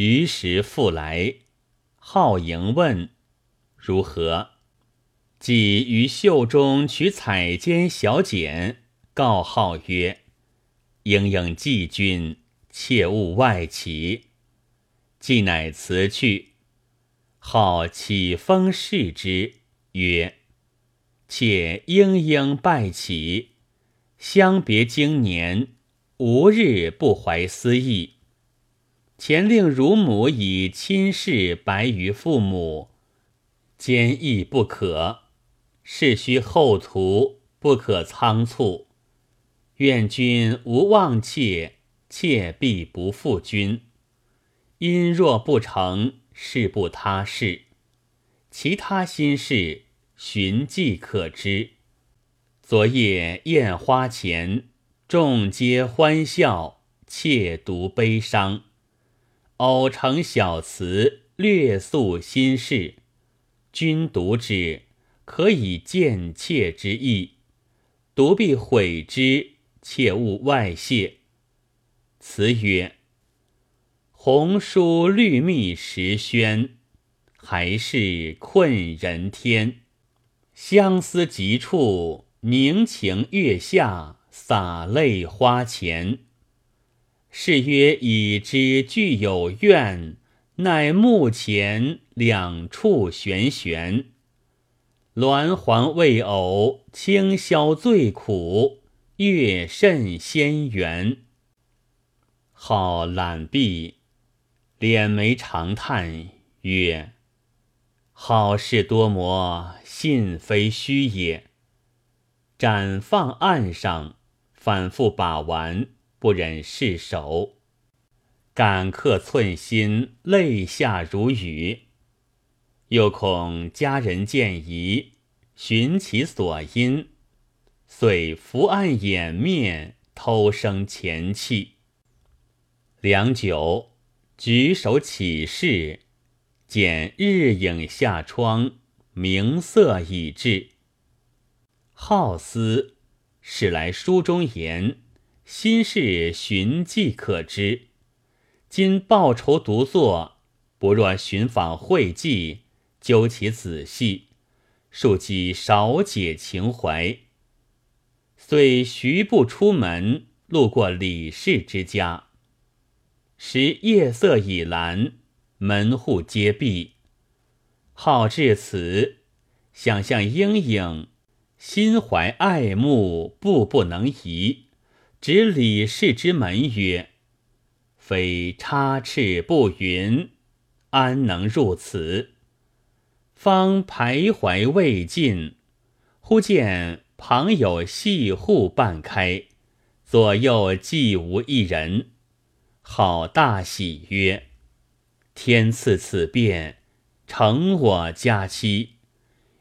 于时复来，好迎问如何？即于袖中取彩笺小简，告号曰：“英英季君，切勿外起。”既乃辞去，好起风视之，曰：“且莺莺拜起，相别经年，无日不怀思意。”前令乳母以亲事白于父母，坚毅不可，事须后图，不可仓促。愿君无忘切，切必不负君。因若不成，事不他事，其他心事寻迹可知。昨夜宴花前，众皆欢笑，妾独悲伤。偶成小词，略诉心事，君读之，可以见妾之意；独必悔之，切勿外泄。词曰：“红书绿密时宣，还是困人天。相思急处，凝情月下，洒泪花前。”是曰已知具有怨，乃目前两处悬悬。鸾环未偶，清宵最苦，月甚仙缘。好懒毕，敛眉长叹曰：“好事多磨，信非虚也。”展放案上，反复把玩。不忍释手，感客寸心，泪下如雨。又恐家人见疑，寻其所因，遂伏案掩面，偷生前气。良久，举手起视，见日影下窗，明色已至。好思，使来书中言。心事寻迹可知，今报仇独作，不若寻访会稽，究其仔细，庶几少解情怀。遂徐步出门，路过李氏之家，时夜色已阑，门户皆闭。好至此，想象莺莺，心怀爱慕，步步能移。指李氏之门曰：“非插翅不云，安能入此？”方徘徊未尽，忽见旁有细户半开，左右既无一人，好大喜曰：“天赐此便，成我佳期。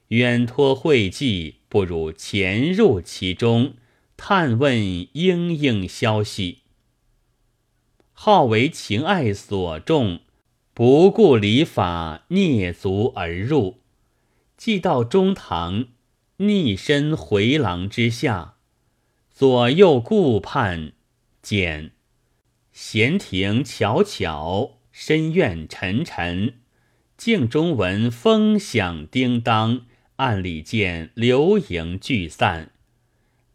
远托会稽，不如潜入其中。”探问莺莺消息，好为情爱所重，不顾礼法，蹑足而入。既到中堂，逆身回廊之下，左右顾盼，见闲庭悄悄，深院沉沉。镜中闻风响叮当，暗里见流萤聚散。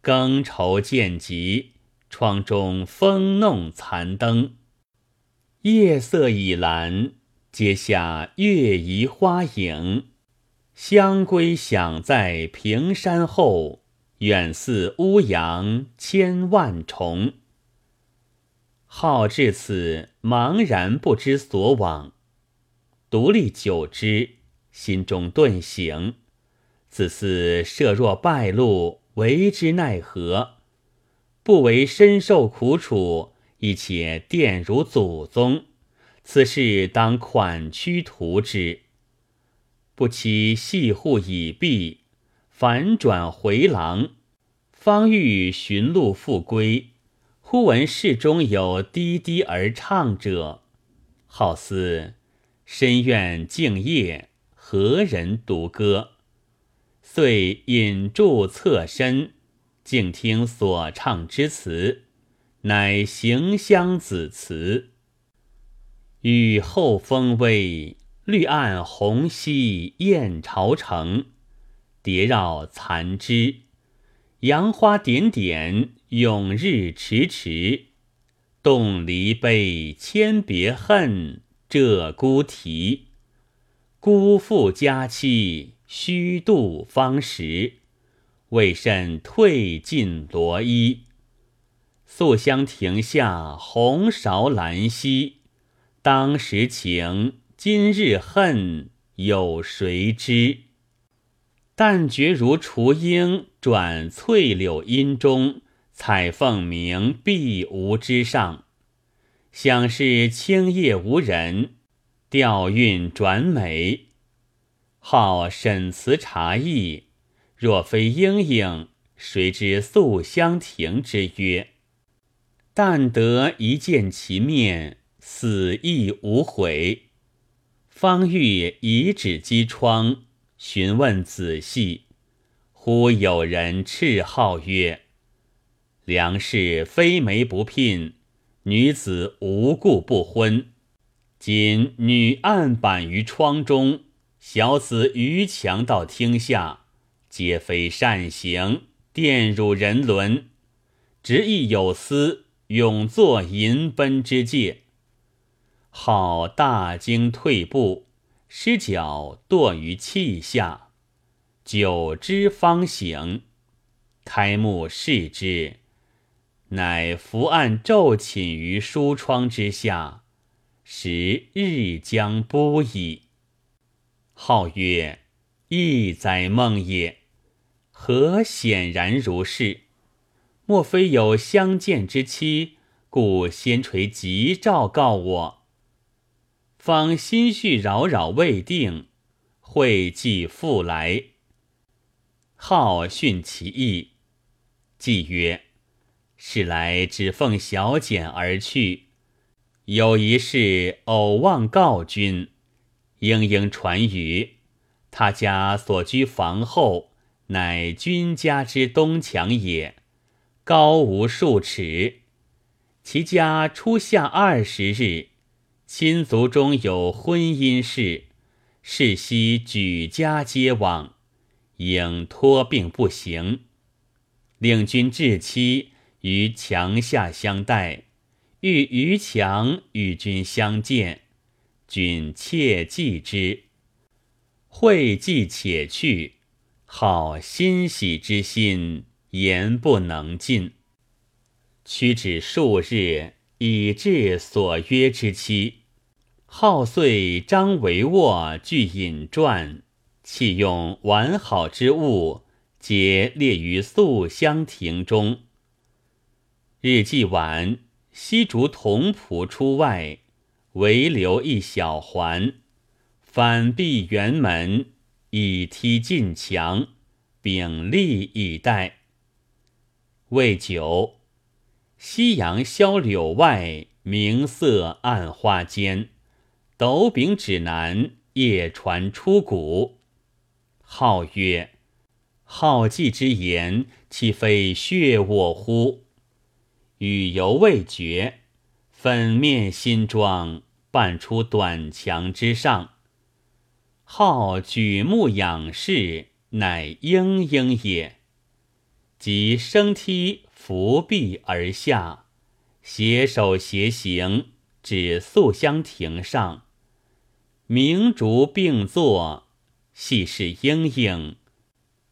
更愁渐急，窗中风弄残灯。夜色已阑，阶下月移花影。香归响在平山后，远似乌阳千万重。好至此，茫然不知所往。独立久之，心中顿醒，自似设若败露。为之奈何？不为身受苦楚，亦且玷辱祖宗。此事当款屈图之。不期细户已闭，反转回廊，方欲寻路复归，忽闻室中有低低而唱者，好似深院静夜，何人独歌？遂引柱侧身，静听所唱之词，乃行香子词。雨后风微，绿岸红溪燕巢城，蝶绕残枝，杨花点点，永日迟迟。动离悲，千别恨，鹧鸪啼。辜负佳期，虚度芳时。为甚褪尽罗衣？素香亭下，红芍兰兮。当时情，今日恨，有谁知？但觉如雏鹰转翠柳阴中。彩凤鸣碧梧之上，想是青叶无人，调韵转美。好审词察意，若非莺莺，谁知素香亭之约？但得一见其面，死亦无悔。方欲以指击窗，询问仔细，忽有人斥号曰。梁氏非媒不聘，女子无故不婚。今女案板于窗中，小子逾墙到厅下，皆非善行，玷辱人伦，执意有司，永作淫奔之戒。好大惊退步，失脚堕于器下，久之方醒，开目视之。乃伏案骤寝于书窗之下，时日将不矣。号曰：“亦哉梦也！何显然如是？莫非有相见之期，故先垂吉兆告我？方心绪扰扰未定，会既复来。号讯其意，既曰。”是来只奉小简而去，有一事偶望告君。莺莺传语，他家所居房后，乃君家之东墙也，高无数尺。其家初夏二十日，亲族中有婚姻事，世夕举家皆往，应托病不行，令君至期。于墙下相待，欲于墙与君相见，君切记之。会既且去，好欣喜之心，言不能尽。屈指数日，以至所约之期。号遂张帷幄，具引传，弃用完好之物，皆列于素香亭中。日既晚，西竹同仆出外，唯留一小环，反闭辕门，以梯进墙，秉立以待。未久，夕阳消柳外，明色暗花间，斗柄指南，夜传出谷。号曰：“好计之言，岂非血我乎？”语犹未绝，粉面新妆，扮出短墙之上。好举目仰视，乃莺莺也。即升梯扶壁而下，携手携行，至素香亭上，明烛并坐，细视莺莺，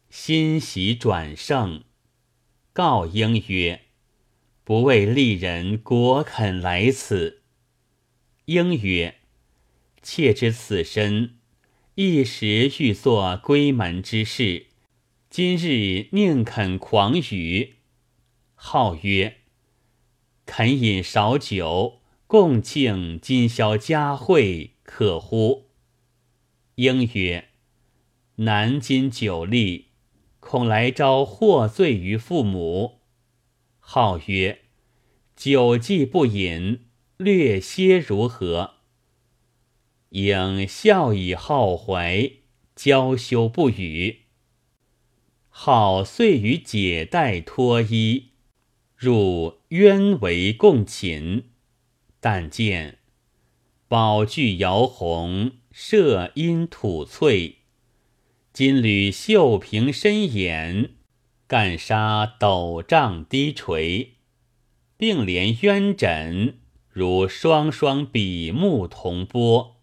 欣喜转胜，告莺曰。不为利人果肯来此。应曰：“妾知此身，一时欲作闺门之事，今日宁肯狂语。”号曰：“肯饮少酒，共庆今宵佳会，可乎？”应曰：“南今酒力，恐来招获罪于父母。”号曰：“酒既不饮，略歇如何？”应笑以好怀，娇羞不语。好遂与解带脱衣，入渊围共寝。但见宝具摇红，射阴吐翠。金缕绣屏深掩，干沙斗帐低垂。并联鸳枕，如双双比目同波。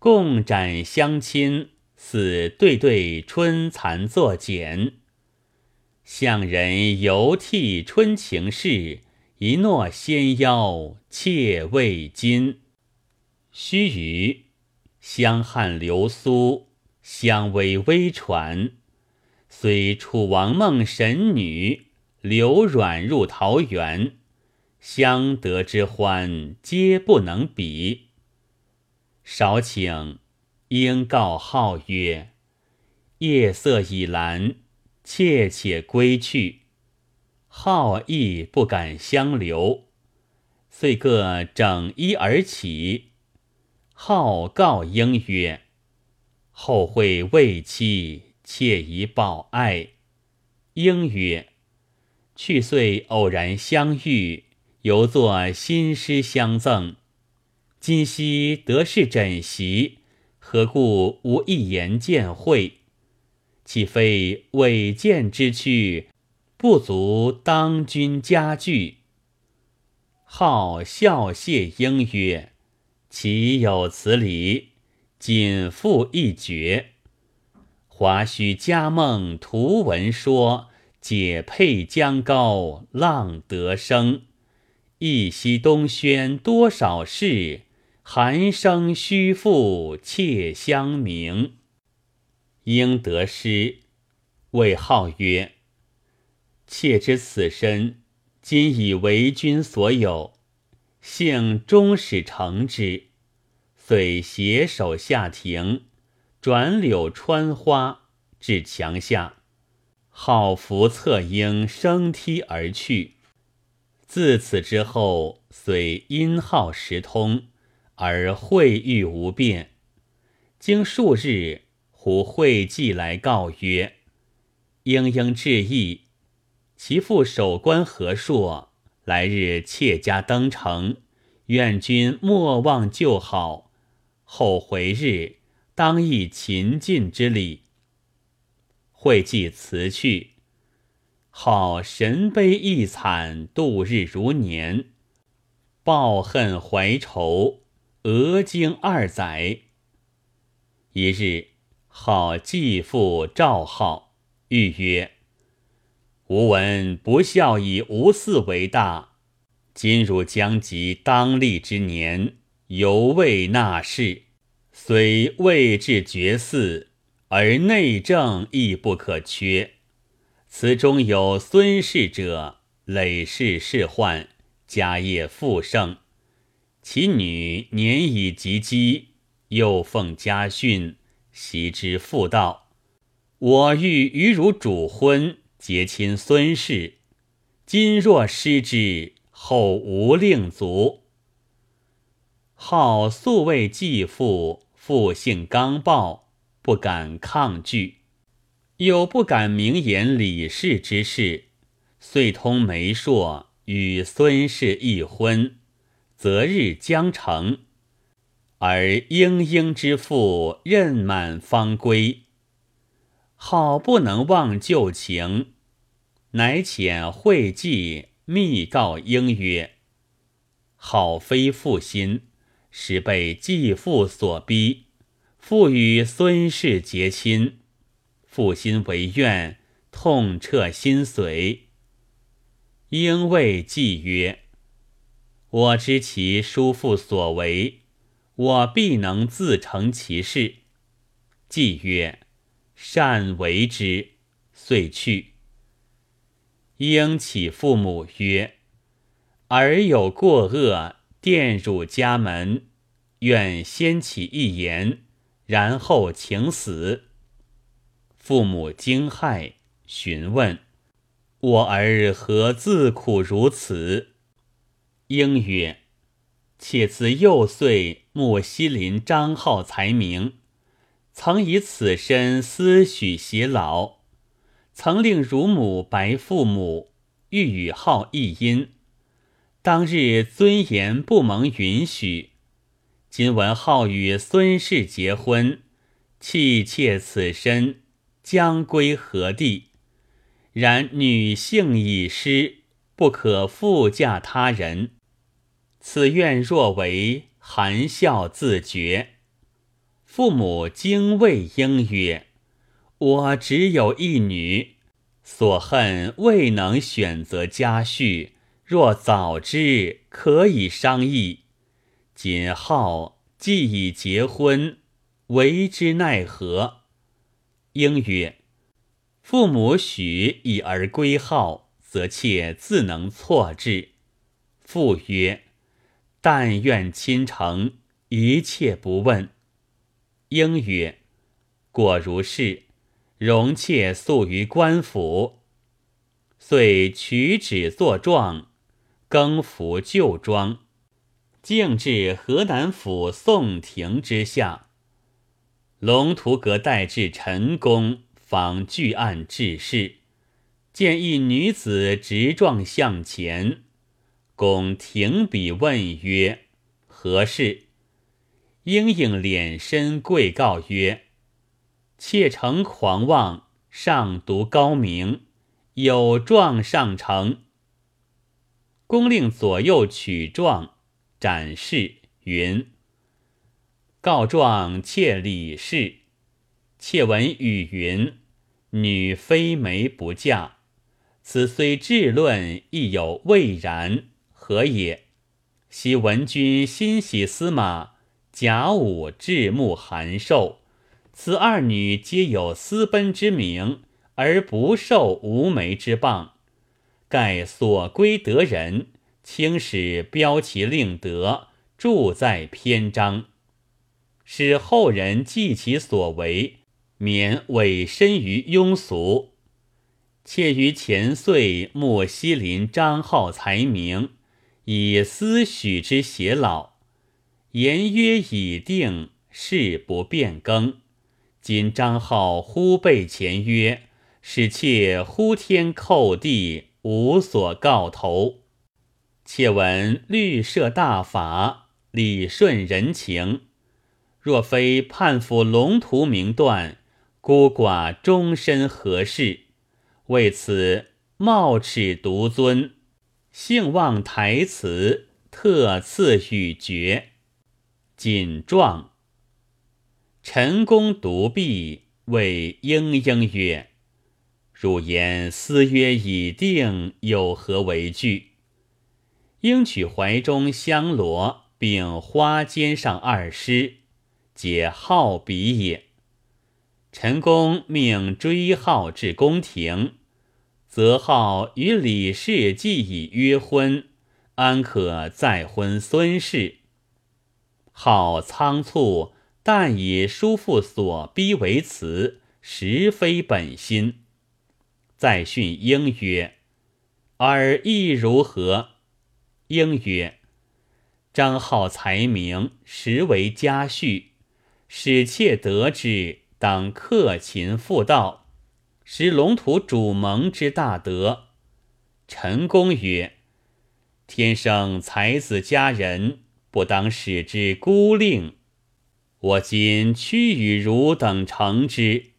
共展相亲，似对对春蚕作茧。向人犹替春情事，一诺纤腰妾未金。须臾，香汗流苏，香微微传。虽楚王梦神女，流软入桃源。相得之欢，皆不能比。少顷，应告号曰：“夜色已阑，妾且归去。”号亦不敢相留，遂各整衣而起。号告应曰：“后会未期，妾已保爱。”应曰：“去岁偶然相遇，犹作新诗相赠。今夕得是枕席，何故无一言见会？岂非违谏之躯，不足当君家具？”号笑谢应曰。岂有此理？仅复一绝。华胥家梦图文说，解佩江高浪得声。一夕东轩多少事，寒声虚复妾相鸣。应得诗，谓号曰：“妾知此身，今已为君所有。”幸终始成之，遂携手下庭，转柳穿花，至墙下，好扶侧应升梯而去。自此之后，虽音号时通，而会遇无变。经数日，胡会计来告曰：“莺莺致意，其父守关何硕。”来日妾家登城，愿君莫忘旧好。后回日，当诣秦晋之礼。会寄辞去，好神悲意惨，度日如年，抱恨怀愁，俄经二载。一日，好继父赵浩，欲曰。吾闻不孝以无嗣为大，今汝将及当立之年，犹未纳仕，虽未至绝嗣，而内政亦不可缺。此中有孙氏者，累世仕宦，家业富盛，其女年已及笄，又奉家训，习之妇道。我欲与汝主婚。结亲孙氏，今若失之，后无令足。好素为继父，父性刚暴，不敢抗拒，又不敢明言李氏之事，遂通媒妁，与孙氏议婚，择日将成。而莺莺之父任满方归，好不能忘旧情。乃遣会稽密告应曰：“好非负心，时被继父所逼，父与孙氏结亲，父心为怨，痛彻心髓。”应谓季曰：“我知其叔父所为，我必能自成其事。”季曰：“善为之。”遂去。应启父母曰：“儿有过恶，玷辱家门，愿先起一言，然后请死。”父母惊骇，询问：“我儿何自苦如此？”应曰：“妾自幼岁慕西林张浩才名，曾以此身思许偕老。”曾令乳母白父母，欲与号一音。当日尊严不蒙允许，今闻浩与孙氏结婚，弃妾此身，将归何地？然女性已失，不可复嫁他人。此愿若为，含笑自绝。父母惊谓应曰：“我只有一女，所恨未能选择家婿。若早知，可以商议。今浩既已结婚，为之奈何？”应曰：“父母许以儿归号，则妾自能错之。”父曰：“但愿亲诚，一切不问。”应曰：“果如是，容妾宿于官府。”遂取纸作状，更服旧装，径至河南府宋庭之下。龙图阁待至陈宫，访巨案致事，见一女子执状向前，公停笔问曰：“何事？”应应脸身跪告曰：“妾诚狂妄，上读高明，有状上呈。”公令左右取状，展示云：“告状妾李氏，妾闻语云：‘女非媒不嫁。’此虽至论，亦有未然，何也？昔闻君心喜司马。”甲午至暮寒寿，此二女皆有私奔之名，而不受无媒之谤。盖所归得人，轻使标其令德，著在篇章，使后人记其所为，免委身于庸俗。妾于前岁莫西林张浩才名，以私许之偕老。言约已定，事不变更。今张浩忽背前约，使妾呼天叩地，无所告头。且闻律设大法，理顺人情。若非判府龙图明断，孤寡终身何事？为此冒齿独尊，幸望台词，特赐语绝。谨状。陈公独臂，谓莺莺曰：“汝言私约已定，有何为惧？”应取怀中香罗，并花笺上二诗，皆好笔也。陈公命追号至宫廷，则号与李氏既已约婚，安可再婚孙氏？好仓促，但以叔父所逼为辞，实非本心。再训应曰：“尔意如何？”应曰：“张浩才名，实为家婿，使妾得之，当克勤妇道，使龙图主盟之大德。”陈公曰：“天生才子佳人。”不当使之孤令，我今屈与汝等成之。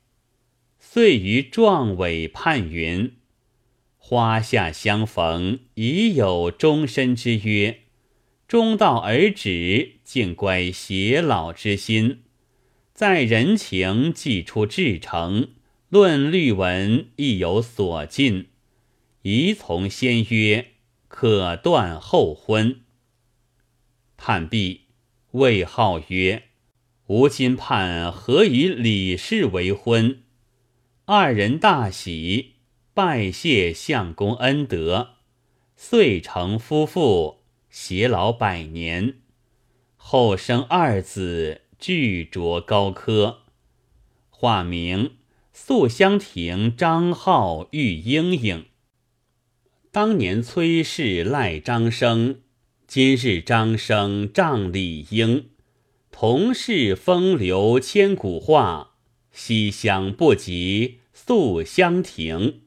遂于壮伟判云：花下相逢，已有终身之约。终道而止，竟乖偕老之心。在人情既出至诚，论律文亦有所尽。宜从先约，可断后婚。判毕，魏浩曰：“吾今判何以李氏为婚？”二人大喜，拜谢相公恩德，遂成夫妇，偕老百年。后生二子，俱着高科，化名素香亭张浩、玉莺莺。当年崔氏赖张生。今日张生仗李英，同是风流千古话，西厢不及宿香亭。